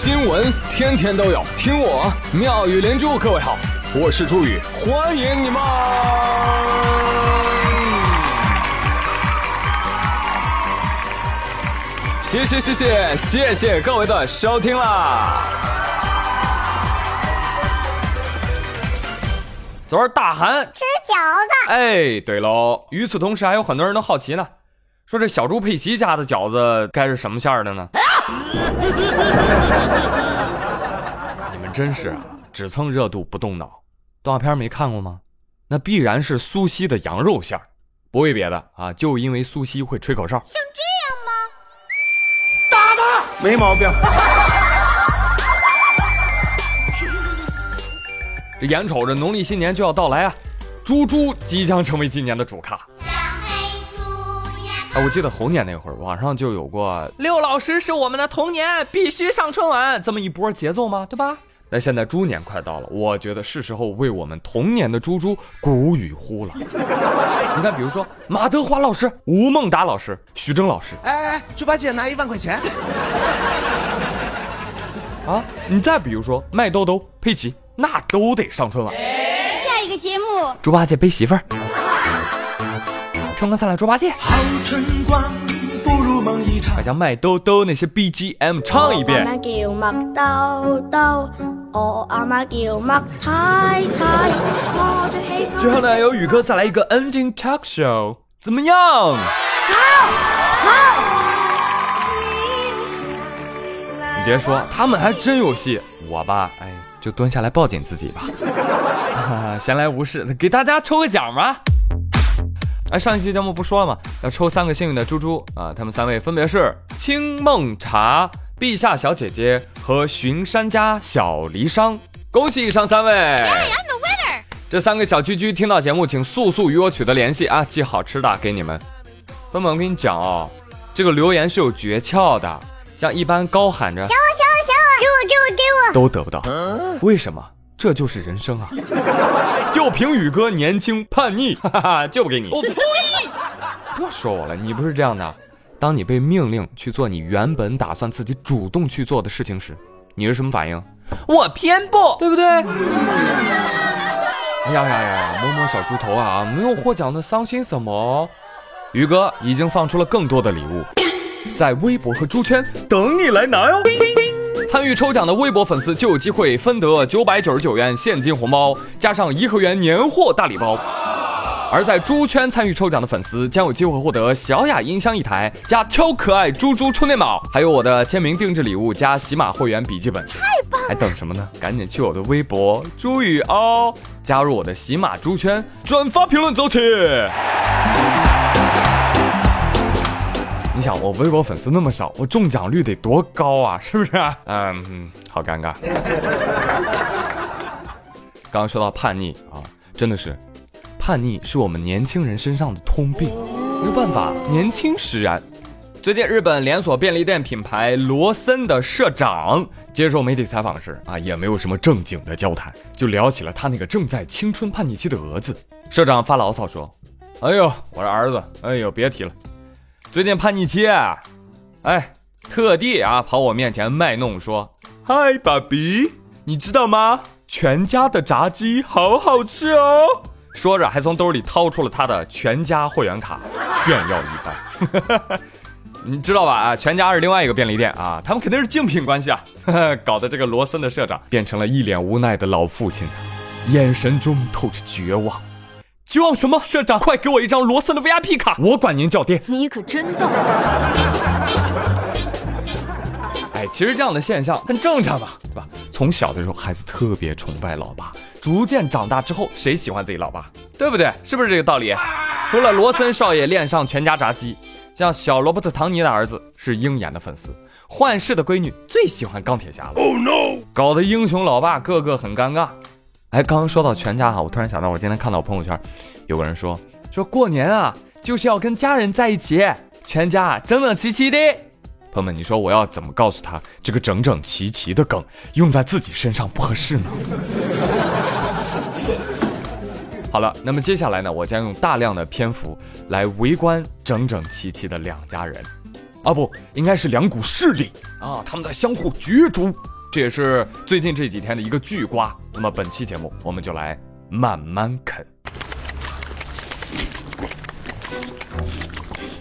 新闻天天都有，听我妙语连珠。各位好，我是朱宇，欢迎你们！谢谢谢谢谢谢各位的收听啦！昨儿大寒吃饺子，哎，对喽。与此同时，还有很多人都好奇呢，说这小猪佩奇家的饺子该是什么馅儿的呢？你们真是啊，只蹭热度不动脑。动画片没看过吗？那必然是苏西的羊肉馅儿，不为别的啊，就因为苏西会吹口哨。像这样吗？打他，没毛病。这眼瞅着农历新年就要到来啊，猪猪即将成为今年的主咖。啊，我记得猴年那会儿，网上就有过六老师是我们的童年，必须上春晚这么一波节奏吗？对吧？那现在猪年快到了，我觉得是时候为我们童年的猪猪鼓与呼了。你看，比如说马德华老师、吴孟达老师、徐峥老师，哎哎，猪八戒拿一万块钱。啊，你再比如说麦兜兜、佩奇，那都得上春晚。下一个节目，猪八戒背媳妇儿。春光灿烂猪八戒，好春光不如梦一场。把将麦兜兜那些 BGM 唱一遍。我阿媽叫麥兜兜，我阿媽叫麥太太，我最喜歡。最后呢，由宇哥再来一个 ending talk show，怎么样？好，好。你别说，他们还真有戏。我吧，哎，就蹲下来抱紧自己吧。闲来无事，给大家抽个奖吧。哎，上一期节目不说了吗？要抽三个幸运的猪猪啊！他们三位分别是青梦茶、陛下小姐姐和巡山家小离殇。恭喜以上三位！I'm the winner。這三个小居居听到节目，请速速与我取得联系啊！寄好吃的给你們。朋友們，我跟你讲哦，这个留言是有诀窍的，像一般高喊着“想我，想我，想我”，给我，给我，给我，都得不到。为什麼？這就是人生啊！就凭宇哥年轻叛逆，哈哈，就不给你。我呸！不要说我了，你不是这样的。当你被命令去做你原本打算自己主动去做的事情时，你是什么反应？我偏不，对不对？哎呀呀呀！摸摸小猪头啊，没有获奖的伤心什么？宇哥已经放出了更多的礼物，在微博和猪圈等你来拿喲。參與抽奖的微博粉丝就有机会分得九百九十九元现金红包，加上颐和园年货大礼包；而在猪圈参与抽奖的粉丝将有机会获得小雅音箱一台，加超可爱猪猪充电宝，还有我的签名定制礼物加喜马会员笔记本。太棒了！还等什么呢？赶紧去我的微博朱宇哦，加入我的喜马猪圈，转发评论走起！你想我微博粉丝那么少，我中奖率得多高啊？是不是？嗯嗯，好尴尬。刚刚说到叛逆啊，真的是，叛逆是我们年轻人身上的通病，没有辦法，年轻使然。最近日本连锁便利店品牌罗森的社长接受媒体采访时啊，也没有什么正经的交谈，就聊起了他那个正在青春叛逆期的儿子。社长发牢骚说：“哎呦，我的儿子，哎呦，别提了。”最近叛逆期，哎，特地啊跑我面前卖弄说：“嗨，爸比，你知道吗？全家的炸鸡好好吃哦。”说着还从兜里掏出了他的全家会员卡炫耀一番。你知道吧？啊，全家是另外一个便利店啊，他们肯定是竞品关系啊，搞得这个罗森的社长变成了一脸无奈的老父亲，眼神中透着绝望。絕望什么？社长，快给我一张罗森的 VIP 卡，我管您叫爹。你可真逗。哎，其实这样的现象很正常嘛，对吧？从小的时候，孩子特别崇拜老爸，逐渐长大之后，谁喜欢自己老爸？对不对？是不是这个道理？除了罗森少爷恋上全家炸鸡，像小罗伯特·唐尼的儿子是鹰眼的粉丝，幻视的闺女最喜欢钢铁侠了。Oh no！搞得英雄老爸个个很尴尬。哎，刚刚说到全家哈，我突然想到，我今天看到我朋友圈，有个人说，说过年啊，就是要跟家人在一起，全家整整齐齐的。朋友们，你说我要怎么告诉他，这个整整齐齐的梗用在自己身上不合适呢？好了，那么接下来呢，我将用大量的篇幅来围观整整齐齐的两家人。啊，不应该是两股势力啊，他们在相互角逐。这也是最近这几天的一个巨瓜。那么本期节目我们就来慢慢啃。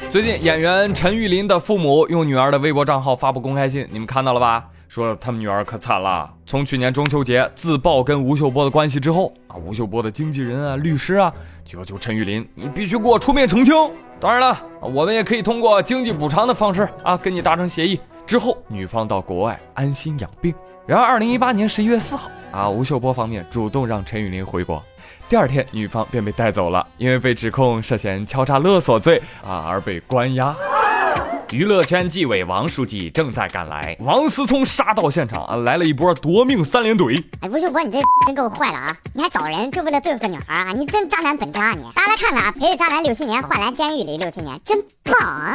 最近演员陈玉林的父母用女儿的微博账号发布公开信，你们看到了吧？说他们女儿可惨了，从去年中秋节自曝跟吴秀波的关系之后啊，吴秀波的经纪人啊、律师啊就要求陈玉林，你必须给我出面澄清。当然了，我们也可以通过经济补偿的方式啊，跟你达成协议。之后，女方到国外安心养病。然而，二零一八年十一月四号啊，吴秀波方面主动让陈玉林回国。第二天，女方便被带走了，因为被指控涉嫌敲诈勒索罪啊，而被关押。娱乐圈纪委王书记正在赶来，王思聪杀到现场啊，来了一波夺命三连怼。哎，吴秀波，你这真够坏了啊！你还找人就为了对付个女孩啊？你真渣男本渣你！大家来看看啊，陪着渣男六七年，换来监狱里六七年，真棒啊！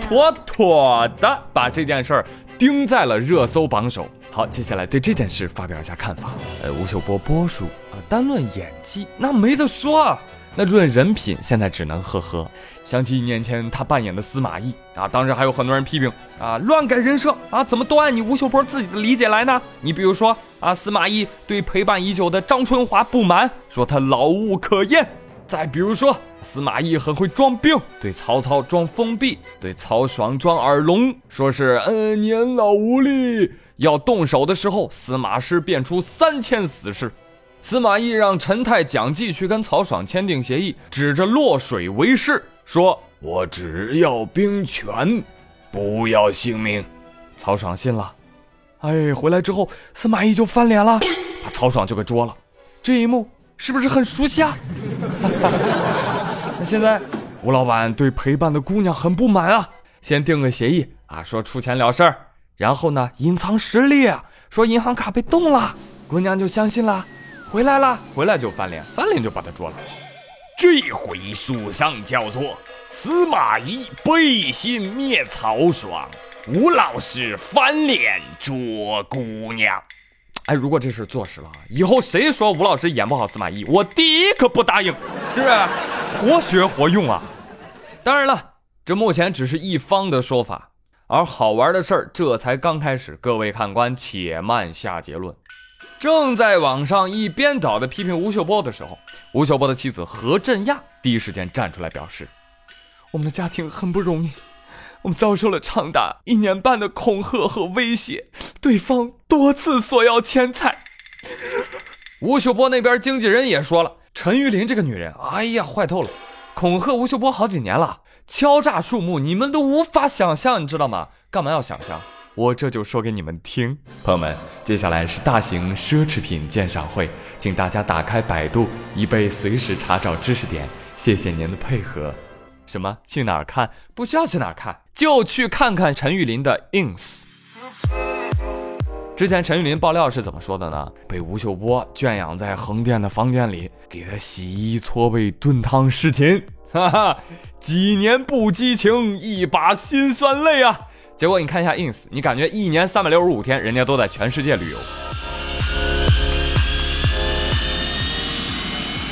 妥妥的把这件事儿钉在了热搜榜首。好，接下来对这件事发表一下看法。呃，吴秀波波叔啊，单论演技那没得说。那论人品，现在只能呵呵。想起一年前他扮演的司马懿啊，当时还有很多人批评啊，乱改人设啊，怎么都按你吴秀波自己的理解来呢？你比如说啊，司马懿对陪伴已久的张春华不满，说他老物可厌；再比如说司马懿很会装病，对曹操装封闭，对曹爽装耳聋，说是嗯年老无力，要动手的时候，司马师变出三千死士。司马懿让陈泰、蒋济去跟曹爽签订协议，指着洛水为誓，说：“我只要兵权，不要性命。”曹爽信了。哎，回来之后，司马懿就翻脸了，把曹爽就给捉了。这一幕是不是很熟悉啊？那现在吴老板对陪伴的姑娘很不满啊，先定个协议啊，说出钱了事儿，然后呢隐藏实力，说银行卡被冻了，姑娘就相信了。回来了，回来就翻脸，翻脸就把他捉了。这回书上叫做司马懿背信灭曹爽，吴老师翻脸捉姑娘。哎，如果这事坐实了，以后谁说吴老师演不好司马懿，我第一个不答应，是不是？活学活用啊！当然了，这目前只是一方的说法，而好玩的事儿这才刚开始。各位看官，且慢下结论。正在网上一边倒的批评吴秀波的时候，吴秀波的妻子何振亚第一时间站出来表示：“我们的家庭很不容易，我们遭受了长达一年半的恐吓和威胁，对方多次索要钱财。”吴秀波那边经纪人也说了：“陈玉林这个女人，哎呀，坏透了，恐吓吴秀波好几年了，敲诈数目你们都无法想象，你知道吗？干嘛要想象？”我这就说给你们听，朋友们，接下来是大型奢侈品鉴赏会，请大家打开百度，以备随时查找知识点。谢谢您的配合。什么？去哪儿看？不需要去哪儿看，就去看看陈玉林的 ins。之前陈玉林爆料是怎么说的呢？被吴秀波圈养在横店的房间里，给他洗衣搓背炖汤侍寝，哈哈，几年不激情，一把辛酸泪啊！结果你看一下 ins，你感觉一年三百六十五天，人家都在全世界旅游，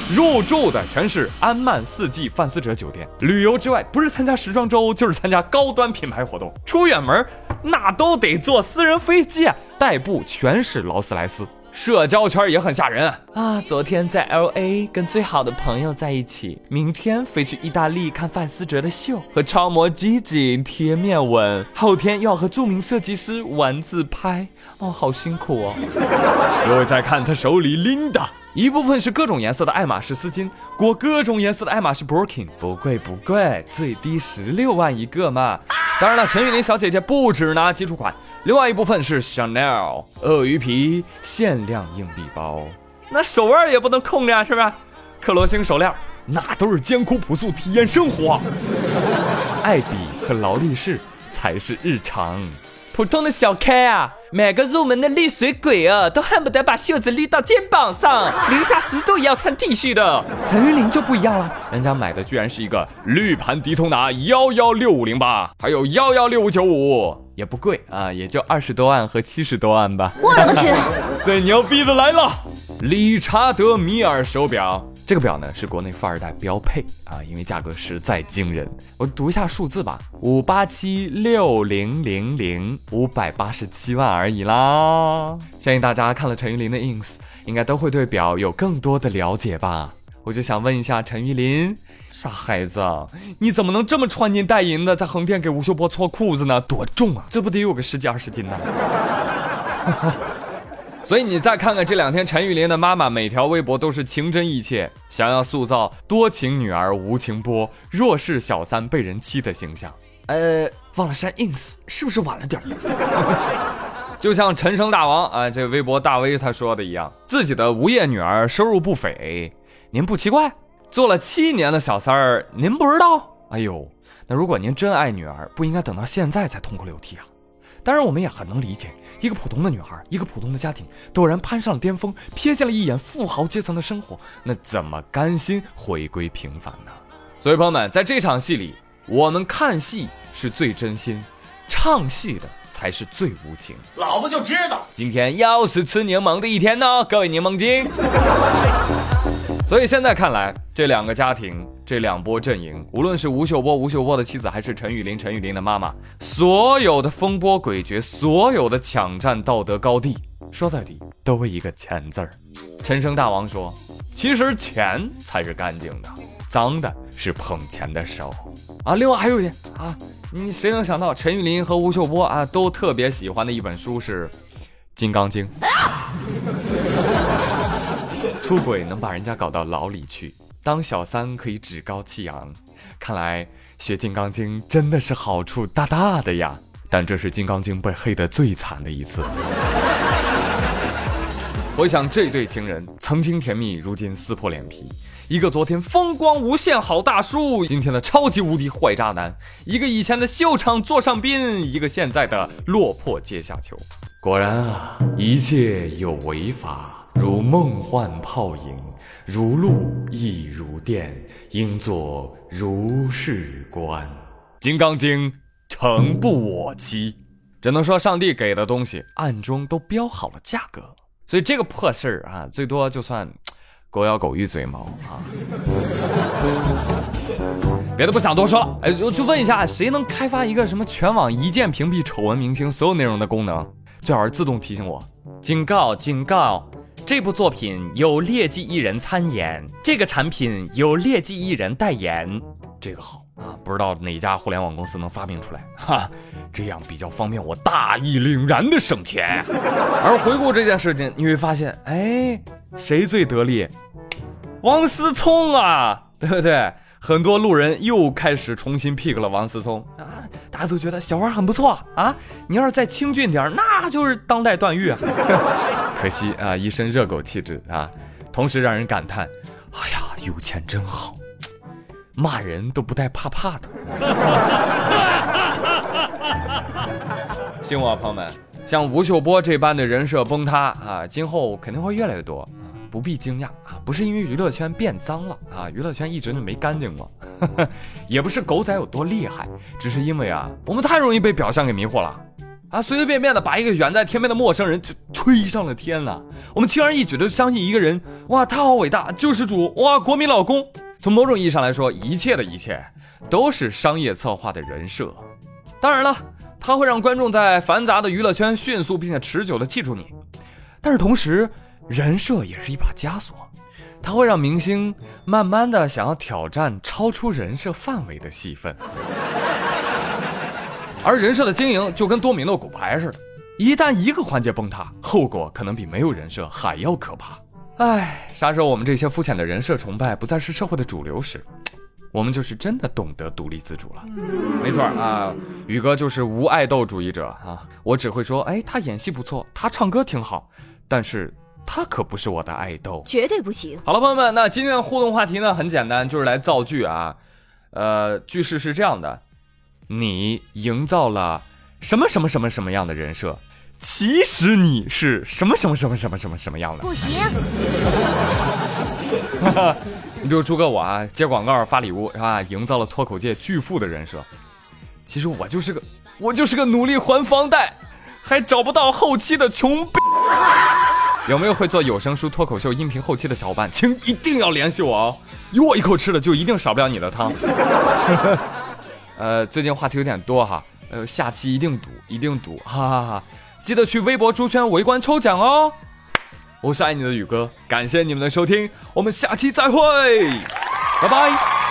入住的全是安曼四季范思哲酒店。旅游之外，不是参加时装周，就是参加高端品牌活动。出远门，那都得坐私人飞机，代步全是劳斯莱斯。社交圈也很吓人啊！昨天在 L A 跟最好的朋友在一起，明天飞去意大利看范思哲的秀，和超模 Gigi 贴面吻，后天又要和著名设计师玩自拍，哦，好辛苦哦！各位再看他手里拎的。一部分是各种颜色的爱马仕丝巾，裹各种颜色的爱马仕 Birkin，不贵不贵，最低十六万一个嘛。当然了，陈玉玲小姐姐不止拿基础款，另外一部分是 Chanel 鳄鱼皮限量硬币包，那手腕也不能空着，是不是？克罗星手链，那都是艰苦朴素体验生活。爱彼和劳力士才是日常。普通的小开啊，买个入门的绿水鬼啊，都恨不得把袖子捋到肩膀上，零下十度也要穿 T 恤的。陈玉玲就不一样了，人家买的居然是一个绿盘迪通拿幺幺六五零八，还有幺幺六五九五，也不贵啊，也就二十多万和七十多万吧。我勒个去！最牛逼的来了，理查德米尔手表这个表呢是国内富二代标配啊，因为价格实在惊人。我读一下数字吧，五八七六零零零五百八十七万而已啦。相信大家看了陈玉林的 ins，应该都会对表有更多的了解吧。我就想问一下陈玉林，傻孩子，你怎么能这么穿金戴银的在横店给吴秀波搓裤子呢？多重啊，这不得有个十几二十斤呢？所以你再看看这两天陈玉林的妈妈每条微博都是情真意切，想要塑造多情女儿无情波、弱势小三被人欺的形象。呃，忘了删 ins，是不是晚了点儿？就像陈生大王啊，这微博大 V 他说的一样，自己的无业女儿收入不菲，您不奇怪？做了七年的小三儿，您不知道？哎呦，那如果您真爱女儿，不应该等到现在才痛哭流涕啊！当然，我们也很能理解，一个普通的女孩，一个普通的家庭，陡然攀上了巅峰，瞥见了一眼富豪阶层的生活，那怎么甘心回归平凡呢？所以，朋友们，在这场戏里，我们看戏是最真心，唱戏的才是最无情。老子就知道，今天又是吃柠檬的一天呢，各位柠檬精。所以现在看来，这两个家庭，这两波阵营，无论是吴秀波、吴秀波的妻子，还是陈玉林、陈玉林的妈妈，所有的风波诡谲，所有的抢占道德高地，说到底都一个钱字儿。陈生大王说：“其实钱才是干净的，脏的是捧钱的手。”啊，另外还有一点啊，你谁能想到陈玉林和吴秀波啊都特别喜欢的一本书是《金刚经》。出轨能把人家搞到牢里去，当小三可以趾高气扬。看来学《金刚经》真的是好处大大的呀！但这是《金刚经》被黑的最惨的一次。我想这对情人曾经甜蜜，如今撕破脸皮。一个昨天风光无限好大叔，今天的超级无敌坏渣男；一个以前的秀场座上宾，一个现在的落魄阶下囚。果然啊，一切有为法。如梦幻泡影，如露亦如电，应作如是观。《金刚经》诚不我欺，只能说上帝给的东西暗中都标好了价格，所以这个破事儿啊，最多就算狗咬狗一嘴毛啊。别的不想多说了，哎，就就问一下，谁能开发一个什么全网一键屏蔽丑闻明星所有内容的功能？最好是自动提醒我，警告，警告。这部作品有劣迹艺人参演，这个产品有劣迹艺人代言，这个好啊！不知道哪家互联网公司能发明出来，哈，这样比较方便我大义凛然的省钱。而回顾这件事情，你会发现，哎，谁最得力？王思聪啊，对不对？很多路人又开始重新 pick 了王思聪啊，大家都觉得小花很不错啊，你要是再清俊点，那就是当代段誉啊。可惜啊，一身热狗气质啊，同时让人感叹：哎呀，有钱真好，骂人都不带怕怕的。信我，朋友们，像吴秀波这般的人设崩塌啊，今后肯定会越来越多，不必惊讶啊，不是因为娱乐圈变脏了啊，娱乐圈一直就没干净过，也不是狗仔有多厉害，只是因为啊，我们太容易被表象给迷惑了。啊，随随便便的把一个远在天边的陌生人就吹上了天了。我们轻而易举的相信一个人，哇，他好伟大，救世主，哇，国民老公。从某种意义上来说，一切的一切都是商业策划的人设。当然了，它会让观众在繁杂的娱乐圈迅速并且持久的记住你。但是同时，人设也是一把枷锁，它会让明星慢慢的想要挑战超出人设范围的戏份。而人设的经营就跟多米诺骨牌似的，一旦一个环节崩塌，后果可能比没有人设还要可怕。唉，啥时候我们这些肤浅的人设崇拜不再是社会的主流时，我们就是真的懂得独立自主了。没错啊，宇哥就是无爱豆主义者啊，我只会说，哎，他演戏不错，他唱歌挺好，但是他可不是我的爱豆，绝对不行。好了，朋友们，那今天的互动话题呢，很简单，就是来造句啊。呃，句式是这样的。你营造了什么什么什么什么样的人设？其实你是什么什么什么什么什么什么样的？不行。你比如朱哥我啊，接广告发礼物是吧？营造了脱口界巨富的人设。其实我就是个我就是个努力还房贷，还找不到后期的穷逼。有没有会做有声书、脱口秀、音频后期的小伙伴，请一定要联系我哦！有我一口吃的，就一定少不了你的汤。呃，最近话题有点多哈，呃，下期一定赌，一定赌，哈哈哈！记得去微博猪圈围观抽奖哦。我是爱你的宇哥，感谢你们的收听，我们下期再会，拜拜。